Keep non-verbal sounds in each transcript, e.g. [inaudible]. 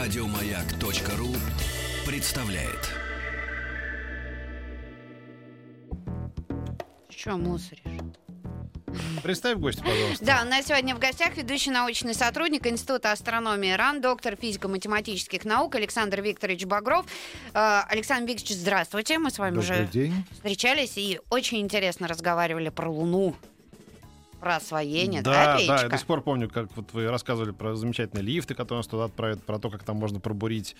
Радиомаяк.ру представляет. Что мусоришь? Представь гостя, пожалуйста. Да, у нас сегодня в гостях ведущий научный сотрудник Института астрономии РАН, доктор физико-математических наук Александр Викторович Багров. Э, Александр Викторович, здравствуйте. Мы с вами Добрый уже день. встречались и очень интересно разговаривали про Луну, про освоение, да, Да, да, я до сих пор помню, как вот вы рассказывали про замечательные лифты, которые нас туда отправят, про то, как там можно пробурить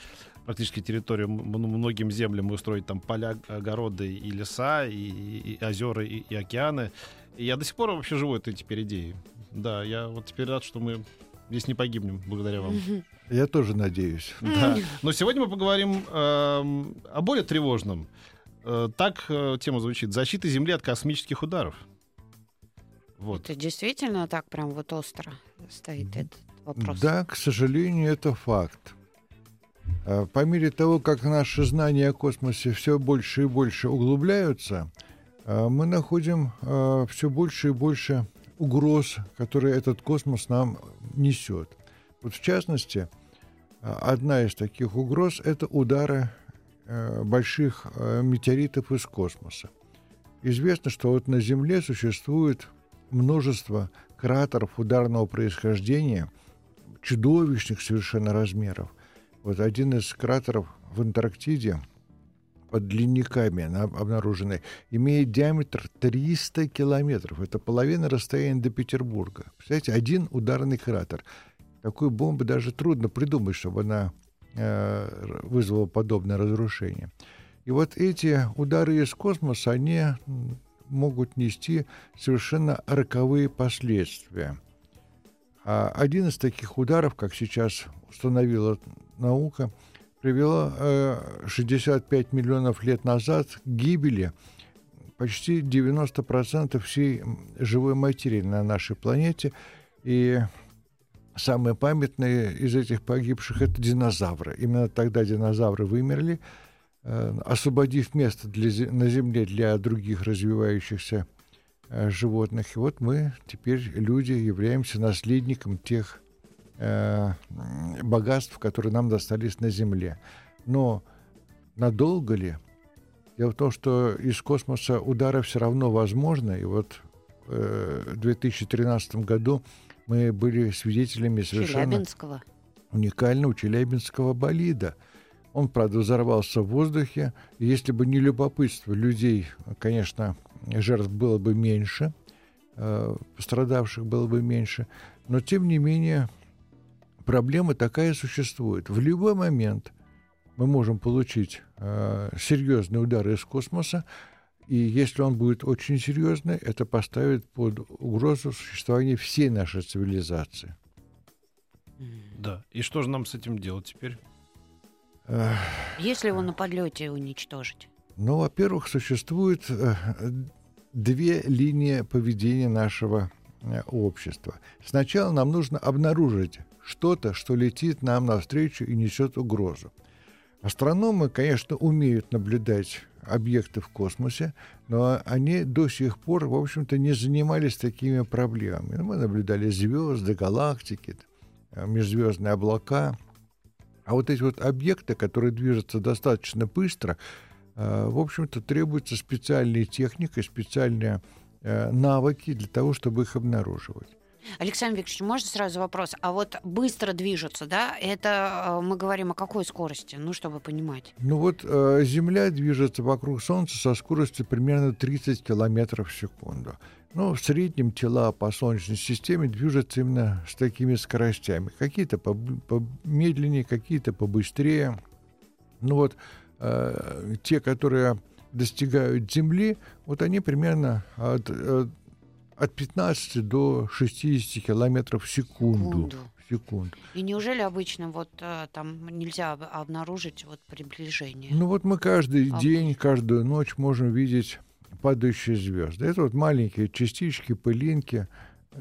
практически территорию многим землям и устроить там поля, огороды и леса, и, и- и озера, и, и океаны. И я до сих пор вообще живу этой теперь идеей. Да, я вот теперь рад, что мы здесь не погибнем благодаря вам. Я тоже надеюсь. [laughs] Да. Но сегодня мы поговорим эм, о более тревожном. Э, так э, тема звучит: защита Земли от космических ударов. Вот. Это действительно так прям вот остро стоит этот вопрос? Да, к сожалению, это факт. А, По мере того, как наши знания о космосе все больше и больше углубляются, а, мы находим все больше и больше угроз, которые этот космос нам несет. Вот в частности, а, одна из таких угроз – это удары больших метеоритов из космоса. Известно, что вот на Земле существует множество кратеров ударного происхождения, чудовищных совершенно размеров. Вот один из кратеров в Антарктиде под длинниками на- обнаруженный, имеет диаметр 300 километров. Это половина расстояния до Петербурга. Представляете, один ударный кратер. Такую бомбу даже трудно придумать, чтобы она э, вызвала подобное разрушение. И вот эти удары из космоса, они могут нести совершенно роковые последствия. А один из таких ударов, как сейчас установила наука, привело э, 65 миллионов лет назад к гибели почти 90% всей живой материи на нашей планете. И самые памятные из этих погибших — это динозавры. Именно тогда динозавры вымерли, освободив место для, на Земле для других развивающихся э, животных. И вот мы теперь, люди, являемся наследником тех э, богатств, которые нам достались на Земле. Но надолго ли? Дело в том, что из космоса удары все равно возможны. И вот э, в 2013 году мы были свидетелями совершенно уникального челябинского болида. Он, правда, взорвался в воздухе. Если бы не любопытство людей, конечно, жертв было бы меньше, э, пострадавших было бы меньше. Но, тем не менее, проблема такая существует. В любой момент мы можем получить э, серьезный удар из космоса, и если он будет очень серьезный, это поставит под угрозу существование всей нашей цивилизации. Да. И что же нам с этим делать теперь? Если его на подлете уничтожить. Ну, во-первых, существует э, две линии поведения нашего э, общества. Сначала нам нужно обнаружить что-то, что летит нам навстречу и несет угрозу. Астрономы, конечно, умеют наблюдать объекты в космосе, но они до сих пор, в общем-то, не занимались такими проблемами. Мы наблюдали звезды, галактики, межзвездные облака. А вот эти вот объекты, которые движутся достаточно быстро, э, в общем-то, требуется специальная техника, специальные э, навыки для того, чтобы их обнаруживать. Александр Викторович, можно сразу вопрос? А вот быстро движутся, да? Это э, мы говорим о какой скорости? Ну, чтобы понимать. Ну вот э, Земля движется вокруг Солнца со скоростью примерно 30 километров в секунду. Ну, в среднем тела по Солнечной системе движутся именно с такими скоростями. Какие-то помедленнее, какие-то побыстрее. Ну вот э, те, которые достигают Земли, вот они примерно от, э, от 15 до 60 километров в секунду. Секунду. Секунду. И неужели обычно вот э, там нельзя об- обнаружить вот приближение? Ну вот мы каждый А день, каждую ночь можем видеть падающие звезды. Это вот маленькие частички, пылинки,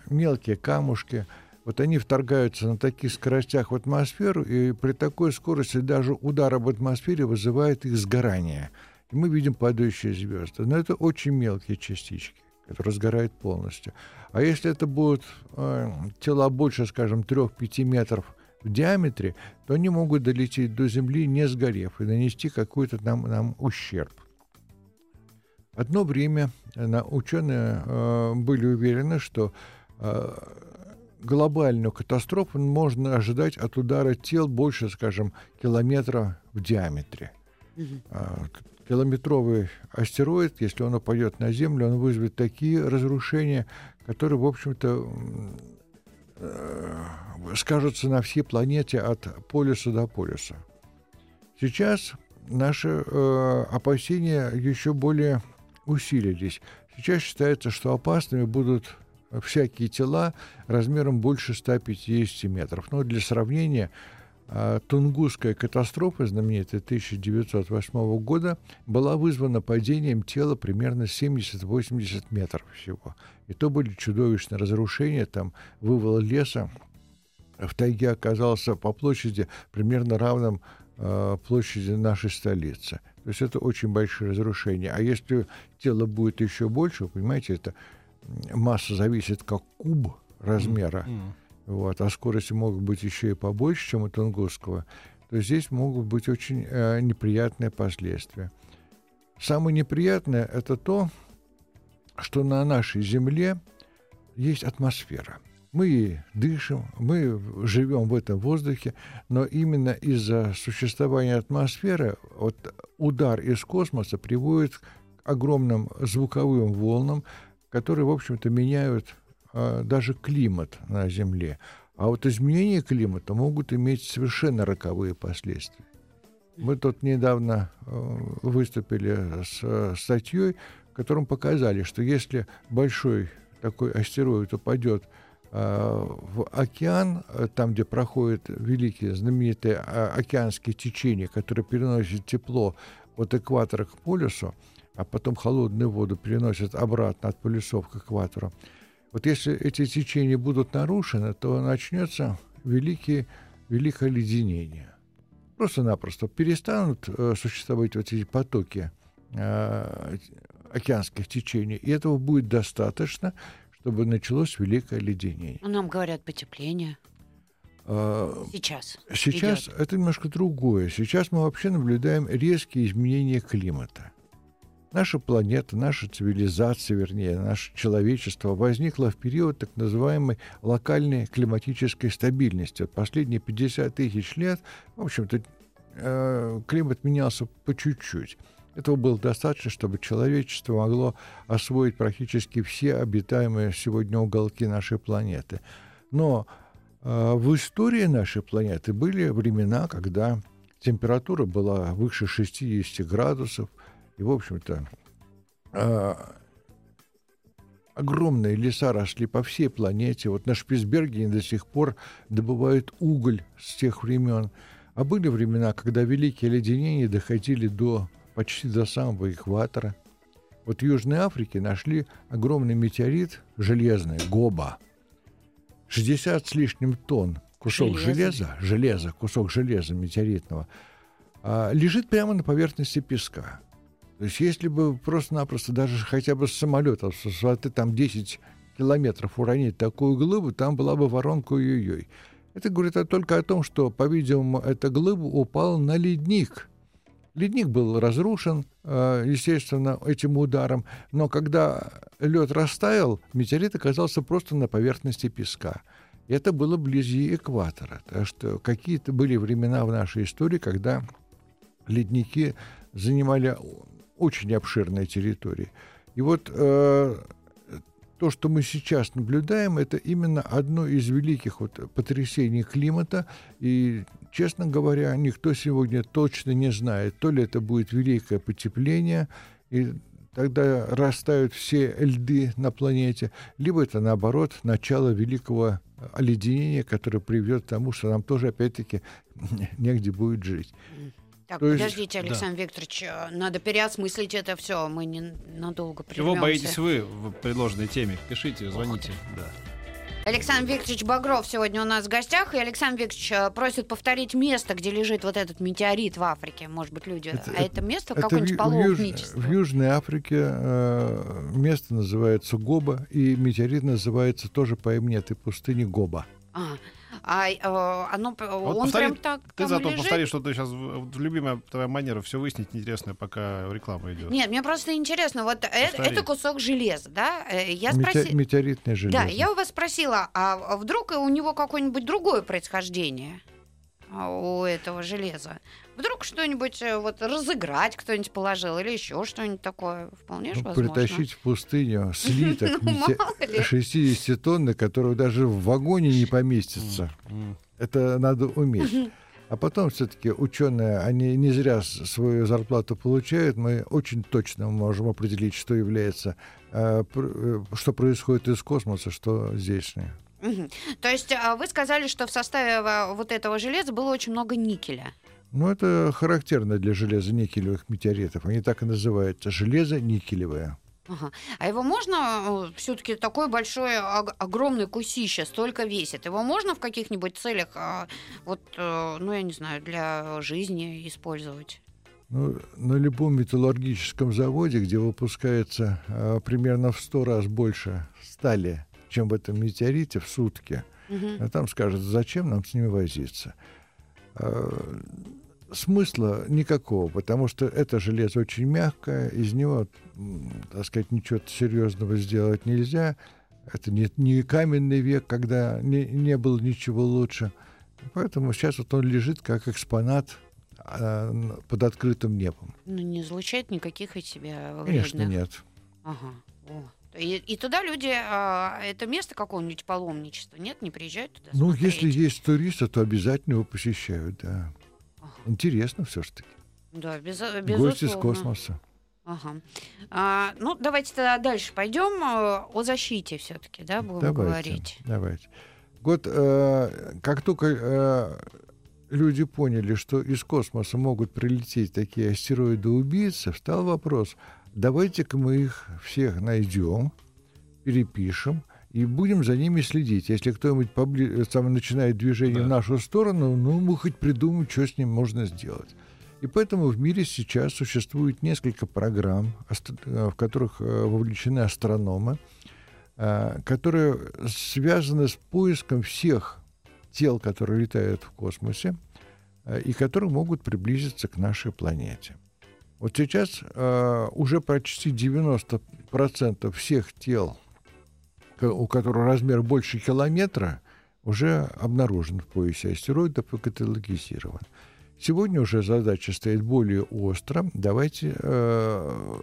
мелкие камушки. Вот они вторгаются на таких скоростях в атмосферу, и при такой скорости даже удар об атмосфере вызывает их сгорание. И мы видим падающие звезды. Но это очень мелкие частички, которые сгорают полностью. А если это будут э, тела больше, скажем, 3-5 метров в диаметре, то они могут долететь до Земли, не сгорев, и нанести какой-то нам, нам ущерб. Одно время э, ученые э, были уверены, что э, глобальную катастрофу можно ожидать от удара тел больше, скажем, километра в диаметре. Mm-hmm. Километровый астероид, если он упадет на Землю, он вызовет такие разрушения, которые, в общем-то, э, скажутся на всей планете от полюса до полюса. Сейчас наши э, опасения еще более усилились. Сейчас считается, что опасными будут всякие тела размером больше 150 метров. Но для сравнения, Тунгусская катастрофа, знаменитая 1908 года, была вызвана падением тела примерно 70-80 метров всего. И то были чудовищные разрушения, там вывал леса в тайге оказался по площади примерно равным э, площади нашей столицы. То есть это очень большие разрушения. А если тело будет еще больше, понимаете, это масса зависит как куб размера, mm-hmm. Вот, а скорости могут быть еще и побольше, чем у Тунгусского, то здесь могут быть очень э, неприятные последствия. Самое неприятное это то, что на нашей Земле есть атмосфера. Мы дышим, мы живем в этом воздухе, но именно из-за существования атмосферы вот, удар из космоса приводит к огромным звуковым волнам, которые, в общем-то, меняют даже климат на Земле. А вот изменения климата могут иметь совершенно роковые последствия. Мы тут недавно э, выступили с э, статьей, в котором показали, что если большой такой астероид упадет э, в океан, там, где проходят великие знаменитые океанские течения, которые переносят тепло от экватора к полюсу, а потом холодную воду переносят обратно от полюсов к экватору. Вот если эти течения будут нарушены, то начнется великий, великое леденение. Просто-напросто перестанут э, существовать вот эти потоки э, океанских течений, и этого будет достаточно, чтобы началось великое леденение. Нам говорят потепление. А, сейчас. Сейчас идет. это немножко другое. Сейчас мы вообще наблюдаем резкие изменения климата. Наша планета, наша цивилизация, вернее, наше человечество возникло в период так называемой локальной климатической стабильности. Вот последние 50 тысяч лет, в общем-то, э, климат менялся по чуть-чуть. Этого было достаточно, чтобы человечество могло освоить практически все обитаемые сегодня уголки нашей планеты. Но э, в истории нашей планеты были времена, когда температура была выше 60 градусов, и, в общем-то, э, огромные леса росли по всей планете. Вот на Шпицбергене до сих пор добывают уголь с тех времен. А были времена, когда великие леденения доходили до почти до самого экватора. Вот в Южной Африке нашли огромный метеорит железный, Гоба. 60 с лишним тонн кусок железа, железа, кусок железа метеоритного, а, лежит прямо на поверхности песка. То есть если бы просто-напросто даже хотя бы с самолета с высоты там 10 километров уронить такую глыбу, там была бы воронка ой-ой-ой. Это говорит только о том, что, по-видимому, эта глыба упала на ледник. Ледник был разрушен, э, естественно, этим ударом, но когда лед растаял, метеорит оказался просто на поверхности песка. Это было вблизи экватора. Так что какие-то были времена в нашей истории, когда ледники занимали очень обширной территории. И вот э, то, что мы сейчас наблюдаем, это именно одно из великих вот потрясений климата. И, честно говоря, никто сегодня точно не знает, то ли это будет великое потепление, и тогда растают все льды на планете, либо это, наоборот, начало великого оледенения, которое приведет к тому, что нам тоже, опять-таки, негде будет жить. Так, То подождите, есть, Александр да. Викторович, э, надо переосмыслить это все. Мы не надолго прервемся. Чего боитесь вы в предложенной теме? Пишите, звоните. Да. Александр Викторович Багров сегодня у нас в гостях, и Александр Викторович э, просит повторить место, где лежит вот этот метеорит в Африке. Может быть, люди... Это, а это место какое-нибудь паломничество? В, в Южной Африке э, место называется Гоба, и метеорит называется тоже по имени этой пустыни Гоба. А, А оно, Вот он повтори- прям так Ты там зато лежит? повтори, что ты сейчас любимая твоя манера все выяснить интересное, пока реклама идет. Нет, мне просто интересно, вот э- Повтори. это кусок железа, да? Э, Я Мете- спросила... Метеоритное железо. Да, я у вас спросила, а вдруг у него какое-нибудь другое происхождение у этого железа? Вдруг что-нибудь э, вот разыграть кто-нибудь положил или еще что-нибудь такое? Вполне же Ну, возможно. притащить в пустыню [laughs] слиток Ну, мете- мало ли. 60 тонн, который даже в вагоне не поместится. Это надо уметь. А потом все-таки ученые, они не зря свою зарплату получают. Мы очень точно можем определить, что является, э, э, что происходит из космоса, что здешнее. То есть а, вы сказали, что в составе вот этого железа было очень много никеля. Ну, это характерно для железо-никелевых метеоритов. Они так и называются. Железо-никелевое. Ага. А его можно все-таки такой большой, ог- огромный кусище, столько весит. Его можно в каких-нибудь целях, а, вот, э, ну я не знаю, для жизни использовать? Ну, на любом металлургическом заводе, где выпускается э, примерно в 100 раз больше стали, чем в этом метеорите в сутки, Мгм. а там скажут, зачем нам с ними возиться. Э, Смысла никакого, потому что это железо очень мягкое, из него, так сказать, ничего серьезного сделать нельзя. Это не, не каменный век, когда не, не было ничего лучше. Поэтому сейчас вот он лежит как экспонат а, под открытым небом. Ну, не излучает никаких из себя Конечно, вредных. нет. Ага. О. И, и туда люди, а, это место какого-нибудь паломничества, нет, не приезжают туда Ну, смотреть? если есть туристы, то обязательно его посещают, да. Ага. Интересно все-таки. Да, без, Гости из безусловно. космоса. Ага. А, ну, давайте тогда дальше пойдем. э, О защите все-таки, да, будем Давайте, говорить. давайте. Вот э, как только э, люди поняли, что из космоса могут прилететь такие астероиды-убийцы, встал вопрос, давайте-ка мы их всех найдем, перепишем и будем за ними следить. Если кто-нибудь побли... сам начинает движение Да. в нашу сторону, ну, мы хоть придумаем, что с ним можно сделать. И поэтому в мире сейчас существует несколько программ, э, в которых э, вовлечены астрономы, э, которые связаны с поиском всех тел, которые летают в космосе, э, и которые могут приблизиться к нашей планете. Вот сейчас э, уже почти 90% всех тел, у которых размер больше километра, уже обнаружен в поясе астероидов и каталогизирован. Сегодня уже задача стоит более остро. Давайте э,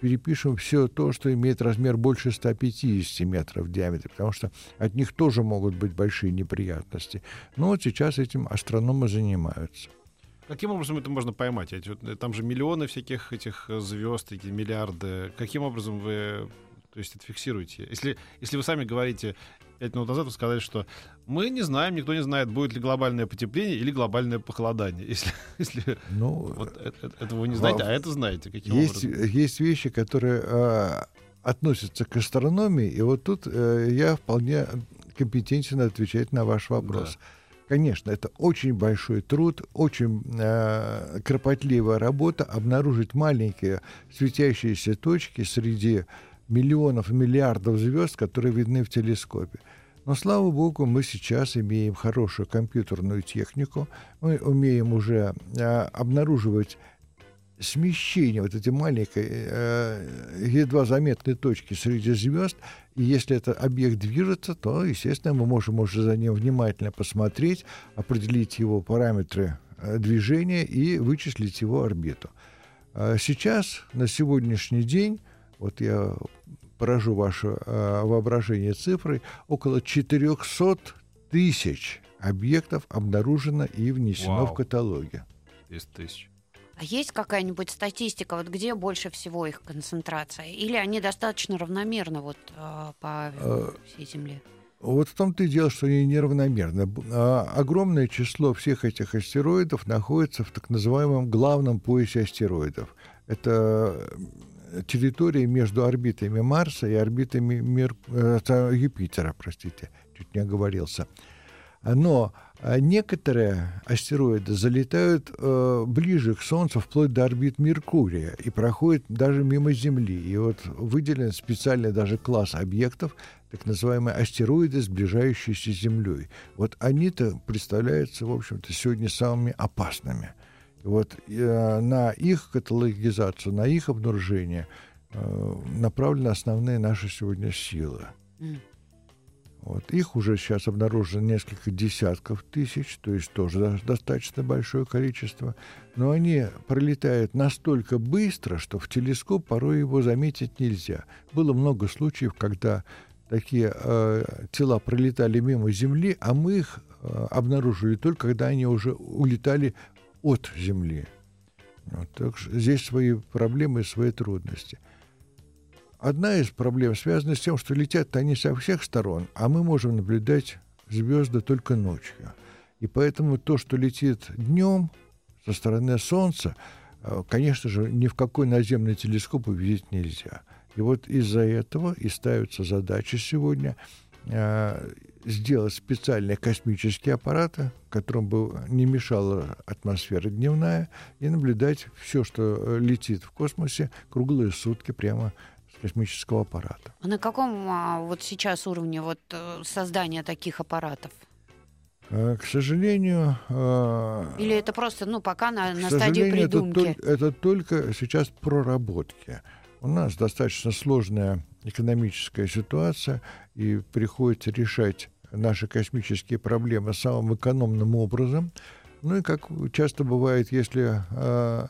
перепишем все то, что имеет размер больше 150 метров в диаметре, потому что от них тоже могут быть большие неприятности. Но вот сейчас этим астрономы занимаются. Каким образом это можно поймать? Э, Там же миллионы всяких этих звезд, эти миллиарды. Каким образом вы то есть, это фиксируете? Если, если вы сами говорите, пять минут назад вы сказали, что мы не знаем, никто не знает, будет ли глобальное потепление или глобальное похолодание. [laughs] Если, если Ну, вот э- э- этого вы не знаете, а это знаете. Каким есть, образом? есть вещи, которые э, относятся к астрономии, и вот тут э, я вполне компетентен отвечать на ваш вопрос. Конечно, это очень большой труд, очень э, кропотливая работа обнаружить маленькие светящиеся точки среди миллионов миллиардов звезд, которые видны в телескопе. Но, слава богу, мы сейчас имеем хорошую компьютерную технику, мы умеем уже э, обнаруживать смещение вот этой маленькой, э, едва заметной точки среди звезд, и если этот объект движется, то, естественно, мы можем уже за ним внимательно посмотреть, определить его параметры э, движения и вычислить его орбиту. А Сейчас, на сегодняшний день, вот я поражу ваше э, воображение цифрой, около 400 тысяч объектов обнаружено и внесено Вау. в каталоги. 10 тысяч. А есть какая-нибудь статистика, вот где больше всего их концентрация? Или они достаточно равномерно вот э, по Э, всей Земле? Вот в том-то и дело, что они неравномерны. А, Огромное число всех этих астероидов находится в так называемом главном поясе астероидов. Это э, территория между орбитами Марса и орбитами Мер- Юпитера, простите, чуть не оговорился. Но а некоторые астероиды залетают э, ближе к Солнцу, вплоть до орбит Меркурия, и проходят даже мимо Земли. И вот выделен специальный даже класс объектов, так называемые астероиды, сближающиеся с Землей. Вот они-то представляются, в общем-то, сегодня самыми опасными. И вот э, на их каталогизацию, на их обнаружение э, направлены основные наши сегодня силы. Вот. Их уже сейчас обнаружено несколько десятков тысяч, то есть тоже достаточно большое количество. Но они пролетают настолько быстро, что в телескоп порой его заметить нельзя. Было много случаев, когда такие э, тела пролетали мимо Земли, а мы их э, обнаружили только когда они уже улетали от Земли. Вот, так что здесь свои проблемы свои трудности. Одна из проблем связана с тем, что летят они со всех сторон, а мы можем наблюдать звезды только ночью. И поэтому то, что летит днем со стороны Солнца, э, конечно же, ни в какой наземный телескоп увидеть нельзя. И вот из-за этого и ставятся задачи сегодня э, сделать специальные космические аппараты, которым бы не мешала атмосфера дневная, и наблюдать все, что летит в космосе, круглые сутки прямо космического аппарата. А на каком а, вот сейчас уровне вот э, создания таких аппаратов? А, к сожалению... А, Или это просто, ну, пока на, на стадии придумки? Это, это только сейчас проработки. У нас достаточно сложная экономическая ситуация, и приходится решать наши космические проблемы самым экономным образом. Ну и как часто бывает, если э,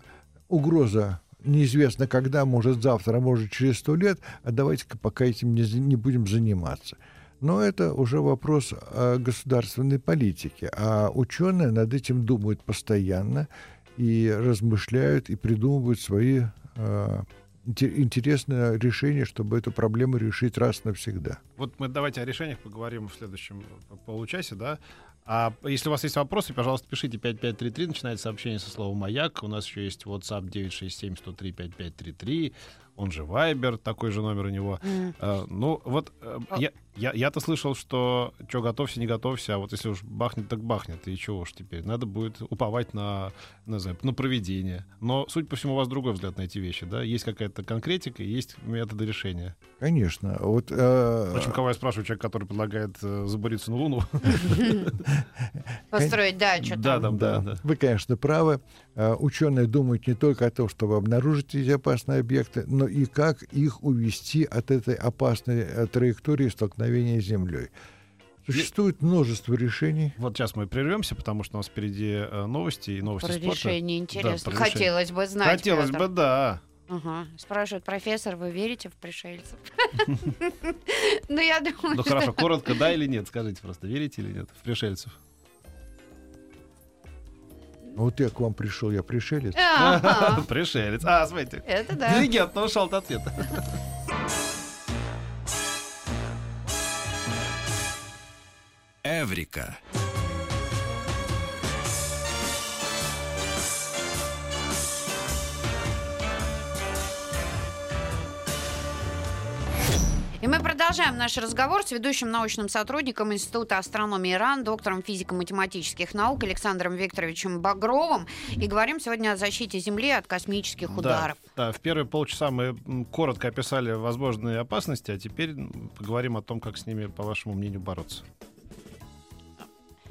угроза неизвестно когда, может завтра, может через сто лет, а давайте-ка пока этим не, не будем заниматься. Но это уже вопрос государственной политике, а ученые над этим думают постоянно и размышляют и придумывают свои э, интересное решение, чтобы эту проблему решить раз навсегда. Вот мы давайте о решениях поговорим в следующем получасе, да. А если у вас есть вопросы, пожалуйста, пишите 5533, начинайте сообщение со словом «Маяк». У нас еще есть WhatsApp 967-103-5533 он же Вайбер, такой же номер у него. Mm. А, ну, вот а... я, я, я-то слышал, что что готовься, не готовься, а вот если уж бахнет, так бахнет, и чего уж теперь? Надо будет уповать на, не знаю, на проведение. Но, судя по всему, у вас другой взгляд на эти вещи, да? Есть какая-то конкретика, есть методы решения. Конечно. Вот, э... Впрочем, кого я спрашиваю, человек, который предлагает э, забуриться на Луну. [laughs] Построить дачу Да, да, да. Вы, конечно, правы. Э, ученые думают не только о том, чтобы обнаружить эти опасные объекты, но и как их увести от этой опасной э, траектории столкновения с Землей. Существует множество решений. Вот сейчас мы прервемся, потому что у нас впереди э, новости и новости про спорта. решение интересно. Да, Хотелось бы знать. Хотелось Петр. бы, да. Угу. Спрашивает профессор, вы верите в пришельцев? [laughs] Ну, я думаю, Ну, хорошо, коротко, да или нет? Скажите просто, верите или нет в пришельцев? Вот я к вам пришел, я пришелец. [laughs] Пришелец. А, смотрите. Это да. Диригент ушел от ответа. [laughs] Эврика. И мы продолжаем наш разговор с ведущим научным сотрудником Института астрономии ИРАН, доктором физико-математических наук Александром Викторовичем Багровым. И говорим сегодня о защите Земли от космических ударов. Да, да, в первые полчаса мы коротко описали возможные опасности, а теперь поговорим о том, как с ними, по вашему мнению, бороться.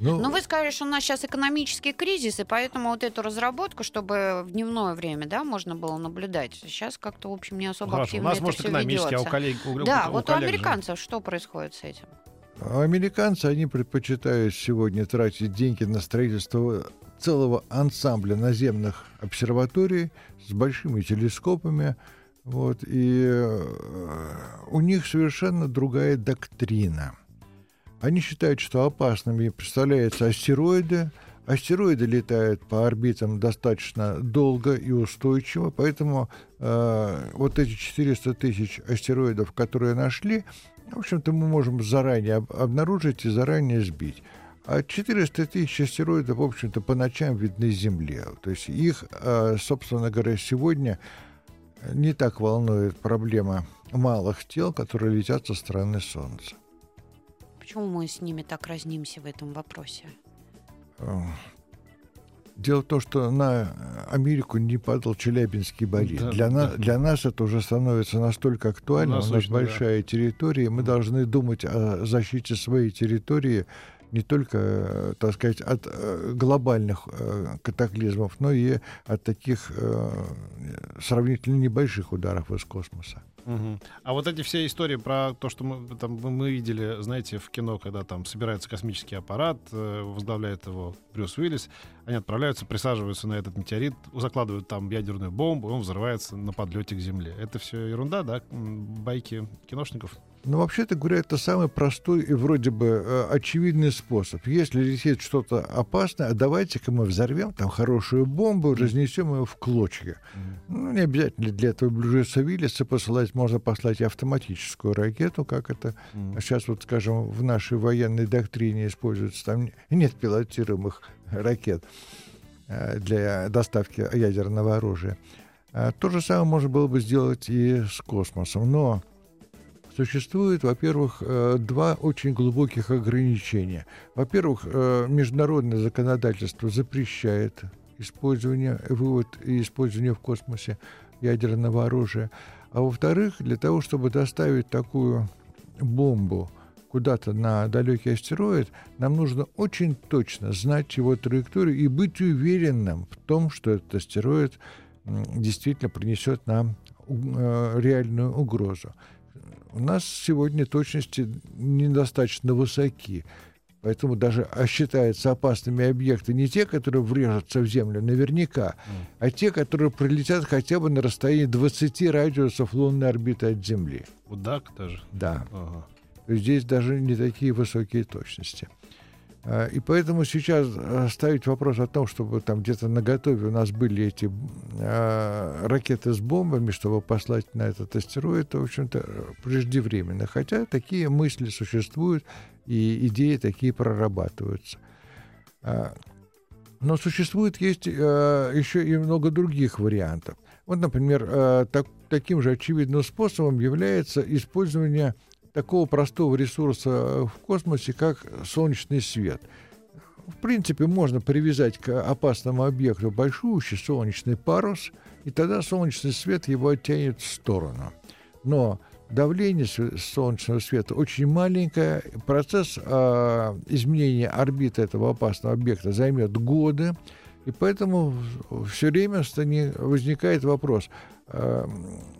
Ну, Но вы сказали, что у нас сейчас экономический кризис, и поэтому вот эту разработку, чтобы в дневное время, да, можно было наблюдать, сейчас как-то, в общем, не особо Хорошо, активно у нас, это может, все экономический, ведется. а у коллег... У, да, у, вот у, у американцев же. что происходит с этим? Американцы, они предпочитают сегодня тратить деньги на строительство целого ансамбля наземных обсерваторий с большими телескопами, вот, и э, у них совершенно другая доктрина – они считают, что опасными представляются астероиды. Астероиды летают по орбитам достаточно долго и устойчиво, поэтому э, вот эти 400 тысяч астероидов, которые нашли, в общем-то, мы можем заранее об- обнаружить и заранее сбить. А 400 тысяч астероидов, в общем-то, по ночам видны Земле. То есть их, э, собственно говоря, сегодня не так волнует проблема малых тел, которые летят со стороны Солнца. Почему мы с ними так разнимся в этом вопросе? Э, Дело в том, что на Америку не падал Челябинский болид. Да, для, да. на- для нас это уже становится настолько актуально. У нас Насущно, да. большая территория. Мы должны думать о защите своей территории не только, э, так сказать, от э, глобальных катаклизмов, но и от таких сравнительно небольших ударов из космоса. Мгм. А вот эти все истории про то, что мы, там, мы- видели, знаете, в кино, когда там собирается космический аппарат, э, возглавляет его Брюс Уиллис, они отправляются, присаживаются на этот метеорит, закладывают там ядерную бомбу, он взрывается на подлете к Земле. Это все ерунда, да? Байки киношников? Ну, вообще-то говоря, это самый простой и вроде бы э, очевидный способ. Если летит что-то опасное, а давайте-ка мы взорвем там хорошую бомбу, разнесем ее в клочья. Ну, не обязательно для этого Брюса Уиллиса посылать, можно послать автоматическую ракету, как это сейчас, вот, скажем, в нашей военной доктрине используется. Там нет пилотируемых ракет э, для доставки ядерного оружия. А То же самое можно было бы сделать и с космосом. Но существует, во-первых, э, два очень глубоких ограничения. Во-первых, э, международное законодательство запрещает использование, вывод и использование в космосе ядерного оружия. А во-вторых, для того, чтобы доставить такую бомбу куда-то на далекий астероид, нам нужно очень точно знать его траекторию и быть уверенным в том, что этот астероид действительно принесет нам э, реальную угрозу. У нас сегодня точности недостаточно высоки. Поэтому даже а, считаются опасными объекты не те, которые врежутся в Землю, наверняка, а те, которые пролетят хотя бы на расстоянии 20 радиусов лунной орбиты от Земли. Так даже? Да. Ага. Здесь даже не такие высокие точности. А, И поэтому сейчас а, ставить вопрос о том, чтобы там где-то на готове у нас были эти а, ракеты с бомбами, чтобы послать на этот астероид, это, в общем-то, преждевременно. Хотя такие мысли существуют, и идеи такие прорабатываются. Но существует есть еще и много других вариантов. Вот, например, так- таким же очевидным способом является использование такого простого ресурса в космосе, как солнечный свет. В принципе, можно привязать к опасному объекту большущий солнечный парус, и тогда солнечный свет его оттянет в сторону. Но давление солнечного света очень маленькое, процесс а, изменения орбиты этого опасного объекта займет годы, и поэтому все время возникает вопрос а, э,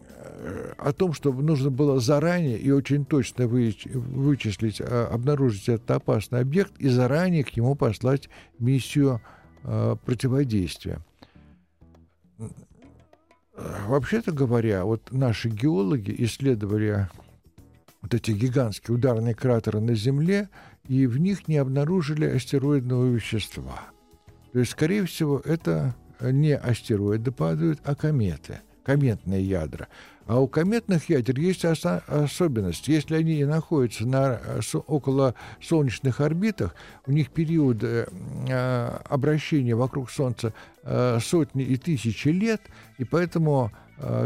о том, что нужно было заранее и очень точно выч- вычислить, а, обнаружить этот опасный объект и заранее к нему послать миссию а, противодействия. Вообще-то говоря, вот наши геологи исследовали вот эти гигантские ударные кратеры на Земле, и в них не обнаружили астероидного вещества. То есть, скорее всего, это не астероиды падают, а кометы, кометные ядра. А у кометных ядер есть оса- особенность. Если они находятся на со- около солнечных орбитах, у них период э, э, обращения вокруг Солнца э, сотни и тысячи лет, и поэтому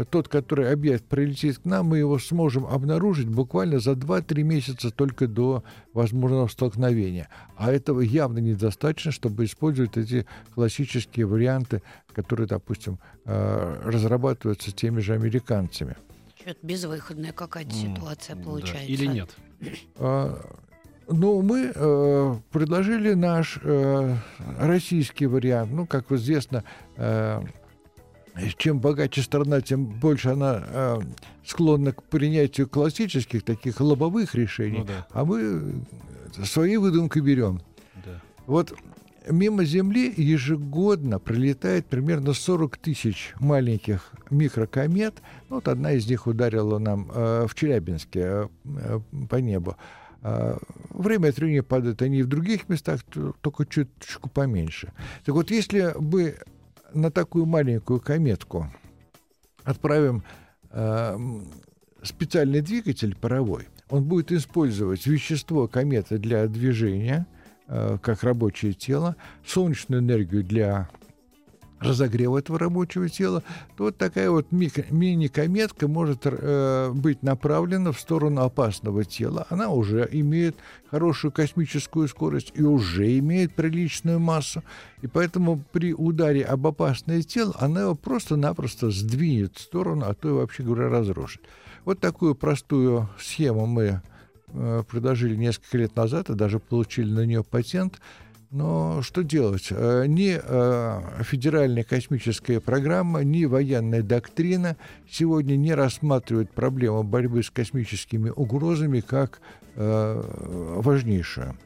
тот, который объект прилетит к нам, мы его сможем обнаружить буквально за 2-3 месяца только до возможного столкновения. А этого явно недостаточно, чтобы использовать эти классические варианты, которые, допустим, э, разрабатываются теми же американцами. Что-то безвыходная какая-то М, ситуация да. получается. Или нет? А, Ну, мы э, предложили наш э, российский вариант. Ну, как известно, э, чем богаче страна, тем больше она э, склонна к принятию классических таких лобовых решений. Ну да, А мы свои выдумки берем. да. Вот мимо Земли ежегодно пролетает примерно 40 тысяч маленьких микрокомет. Ну, Вот одна из них ударила нам э, в Челябинске э, по небу. Время от времени падают они и в других местах, только чуточку поменьше. Так вот, если бы на такую маленькую кометку отправим э, специальный двигатель паровой, он будет использовать вещество кометы для движения, э, как рабочее тело, солнечную энергию для разогрева этого рабочего тела, то вот такая вот мини-кометка может э, быть направлена в сторону опасного тела. Она уже имеет хорошую космическую скорость и уже имеет приличную массу. И поэтому при ударе об опасное тело она его просто-напросто сдвинет в сторону, а то и вообще говоря разрушит. Вот такую простую схему мы э, предложили несколько лет назад и даже получили на нее патент – но что делать? Э, ни э, федеральная космическая программа, ни военная доктрина сегодня не рассматривают проблему борьбы с космическими угрозами как э, важнейшую.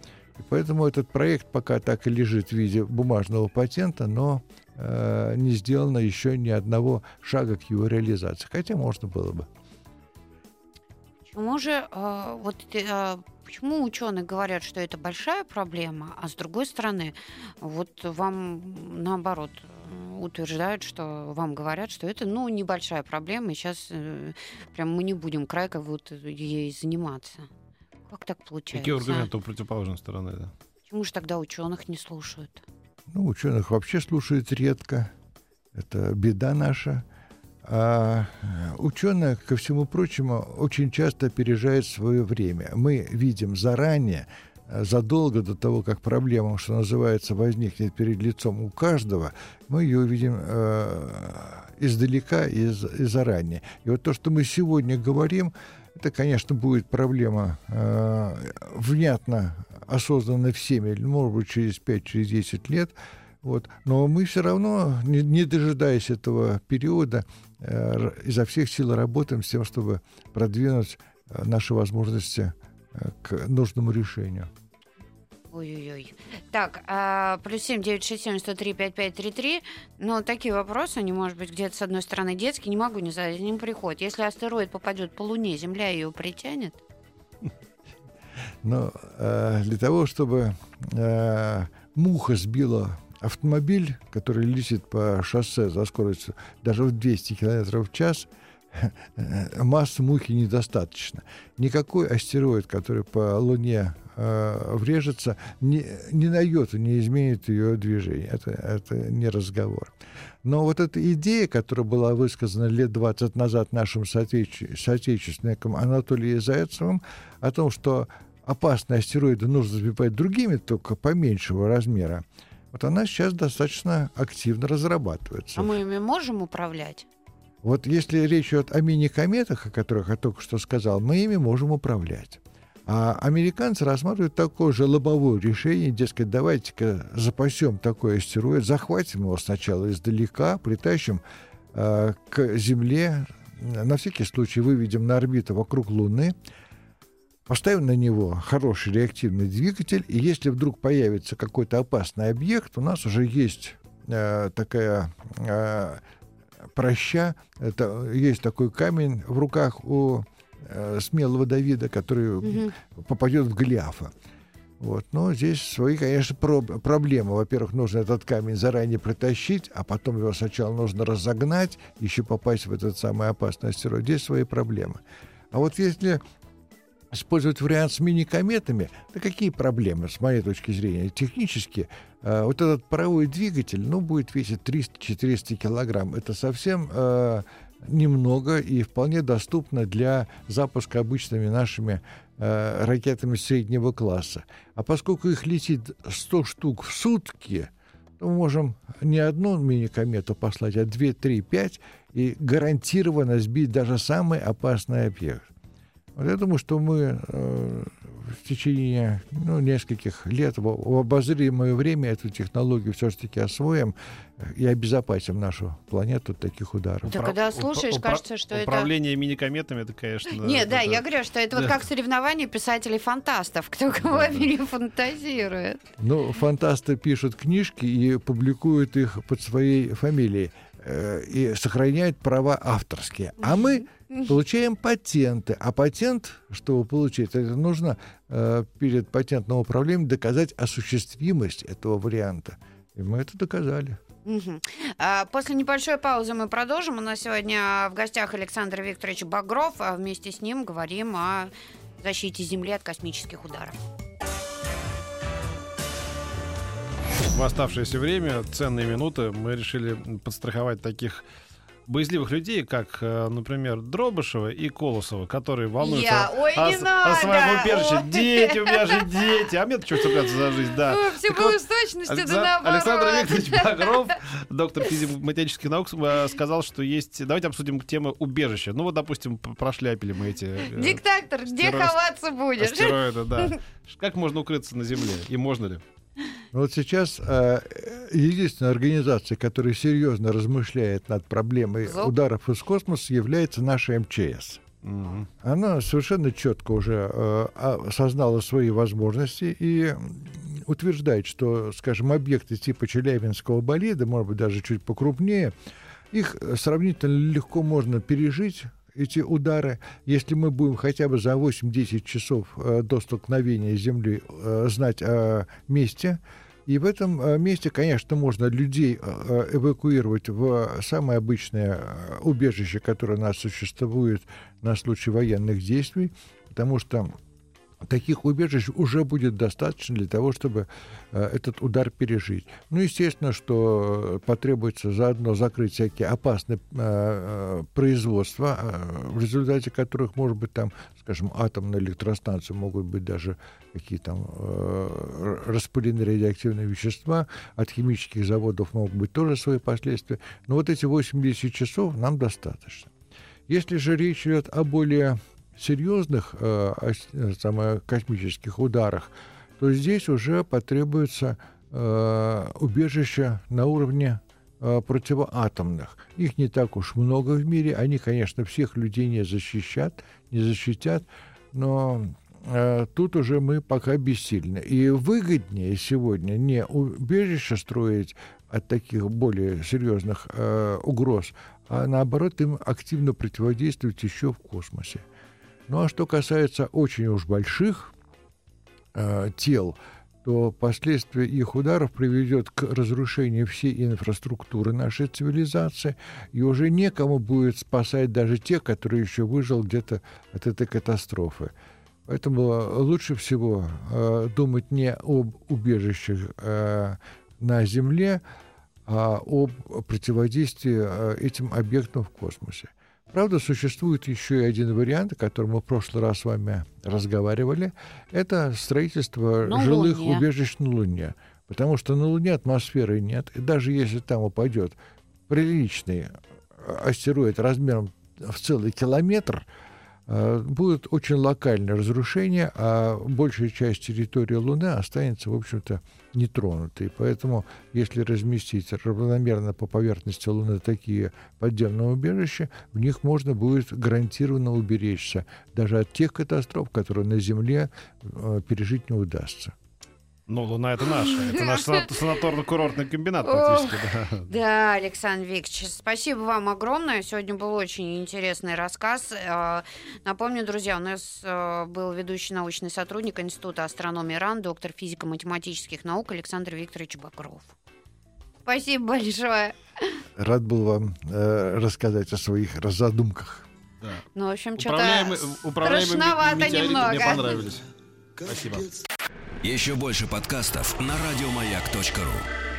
поэтому этот проект пока так и лежит в виде бумажного патента, но не сделано еще ни одного шага к его реализации. Хотя можно было бы. Почему же вот Почему ученые говорят, что это большая проблема, а с другой стороны, вот вам наоборот утверждают, что вам говорят, что это ну небольшая проблема, и сейчас э, прям мы не будем крайко вот ей заниматься. Как так получается? Какие аргументы у противоположной стороны? Да? Почему же тогда ученых не слушают? Ну, ученых вообще слушают редко. Это беда наша. А ученые, ко всему прочему, очень часто опережают свое время. Мы видим заранее, э, задолго до того, как проблема, что называется, возникнет перед лицом у каждого, мы ее увидим э, издалека и, и заранее. И вот то, что мы сегодня говорим, это, конечно, будет проблема э, внятно осознанно всеми, может быть, через 5-10 через лет, вот. Но мы все равно, не, не дожидаясь этого периода, э, изо всех сил работаем с тем, чтобы продвинуть э, наши возможности э, к нужному решению. Ой-ой-ой. Так, а, плюс семь девять шесть семь сто три пять пять три три. Но такие вопросы, они, может быть, где-то с одной стороны детские, не могу не задать, не приходят. Если астероид попадет по Луне, Земля ее притянет? Но э, для того, чтобы э, муха сбила автомобиль, который летит по шоссе за скоростью даже в 200 км в час, массы мухи недостаточно. Никакой астероид, который по Луне э, врежется, ни, ни на йоту не изменит ее движение. Это, это не разговор. Но вот эта идея, которая была высказана лет 20 назад нашим соотече- соотечественникам Анатолием Зайцевым, о том, что опасные астероиды нужно сбивать другими, только поменьшего размера, вот она сейчас достаточно активно разрабатывается. А мы ими можем управлять? Вот если речь идет о мини-кометах, о которых я только что сказал, мы ими можем управлять. А американцы рассматривают такое же лобовое решение, дескать, давайте-ка запасем такой астероид, захватим его сначала издалека, притащим э, к Земле, на всякий случай выведем на орбиту вокруг Луны, Поставим на него хороший реактивный двигатель, и если вдруг появится какой-то опасный объект, у нас уже есть э, такая э, проща, это, есть такой камень в руках у э, смелого Давида, который угу. попадет в Голиафа. Вот. Но здесь свои, конечно, про- проблемы. Во-первых, нужно этот камень заранее притащить, а потом его сначала нужно разогнать, еще попасть в этот самый опасный астероид. Здесь свои проблемы. А вот если использовать вариант с мини-кометами, да какие проблемы, с моей точки зрения? Технически э, вот этот паровой двигатель, ну, будет весить 300-400 килограмм. Это совсем э, немного и вполне доступно для запуска обычными нашими э, ракетами среднего класса. А поскольку их летит 100 штук в сутки, то мы можем не одну мини-комету послать, а 2, 3, 5 и гарантированно сбить даже самый опасный объект. Вот я думаю, что мы э, в течение ну, нескольких лет в, в обозримое время эту технологию все-таки освоим и обезопасим нашу планету от таких ударов. Да, когда слушаешь, кажется, что это... Управление миникометами, это, конечно... Нет, да, я говорю, что это вот как соревнование писателей-фантастов, кто кого фантазирует. Ну, фантасты пишут книжки и публикуют их под своей фамилией э, и сохраняют права авторские. А мы получаем патенты. А патент, чтобы получить, это нужно э, перед патентным управлением доказать осуществимость этого варианта. И мы это доказали. Угу. А, после небольшой паузы мы продолжим. У нас сегодня в гостях Александр Викторович Багров, а вместе с ним говорим о защите Земли от космических ударов. в оставшееся время, ценные минуты, мы решили подстраховать таких боязливых людей, как, э, например, Дробышева и Колосова, которые волнуются Я? Ой, о, не о надо! своем убежище. Ой. Дети, у меня же дети. А мне-то что цепляться за жизнь, да. Все Так было вот, с точностью, Алекса- да наоборот. Александр Викторович Багров, доктор физико-математических наук, э, сказал, что есть... Давайте обсудим тему убежища. Ну вот, допустим, прошляпили мы эти... э, Диктатор, где Стероид- ховаться будешь? Астероиды, да. [laughs] Как можно укрыться на Земле? И можно ли? Ну, Вот сейчас э, единственная организация, которая серьезно размышляет над проблемой Зоб. ударов из космоса, является наша МЧС. Мгм. Она совершенно четко уже э, осознала свои возможности и утверждает, что, скажем, объекты типа Челябинского болида, может быть, даже чуть покрупнее, их сравнительно легко можно пережить, эти удары, если мы будем хотя бы за 8-10 часов э, до столкновения с Землей э, знать о месте. И в этом э, месте, конечно, можно людей эвакуировать в самое обычное убежище, которое у нас существует на случай военных действий, потому что таких убежищ уже будет достаточно для того, чтобы э, этот удар пережить. Ну, естественно, что потребуется заодно закрыть всякие опасные э, э, производства, э, в результате которых, может быть, там, скажем, атомные электростанции могут быть даже какие там э, распылены радиоактивные вещества, от химических заводов могут быть тоже свои последствия. Но вот эти 80 часов нам достаточно. Если же речь идет о более серьезных э, э, самое, космических ударах, то здесь уже потребуется э, убежище на уровне э, противоатомных. Их не так уж много в мире. Они, конечно, всех людей не защищат, не защитят, но э, тут уже мы пока бессильны. И выгоднее сегодня не убежище строить от таких более серьезных э, угроз, а наоборот им активно противодействовать еще в космосе. Ну а что касается очень уж больших э, тел, то последствия их ударов приведет к разрушению всей инфраструктуры нашей цивилизации, и уже некому будет спасать даже тех, которые еще выжил где-то от этой катастрофы. Поэтому лучше всего э, думать не об убежищах э, на Земле, а об противодействии э, этим объектам в космосе. Правда, существует еще и один вариант, о котором мы в прошлый раз с вами разговаривали. Это строительство На жилых Луне. убежищ на Луне. Потому что на Луне атмосферы нет. И даже если там упадет приличный э, астероид размером в целый километр, э, будет очень локальное разрушение, а большая часть территории Луны останется, в общем-то, нетронутой. Поэтому, если разместить равномерно по поверхности Луны такие подземные убежища, в них можно будет гарантированно уберечься даже от тех катастроф, которые на Земле э, пережить не удастся. Ну, Луна это наша. Это наш [laughs] сана- санаторно-курортный комбинат Ох. практически. да. Да, Александр Викторович, спасибо вам огромное. Сегодня был очень интересный рассказ. Э, Напомню, друзья, у нас э, был ведущий научный сотрудник Института астрономии РАН, доктор физико-математических наук Александр Викторович Бакров. Спасибо большое. Рад был вам э, рассказать о своих задумках. Да. Ну, в общем, что-то страшновато немного. мне понравились. Спасибо. Еще больше подкастов на радиомаяк.ру.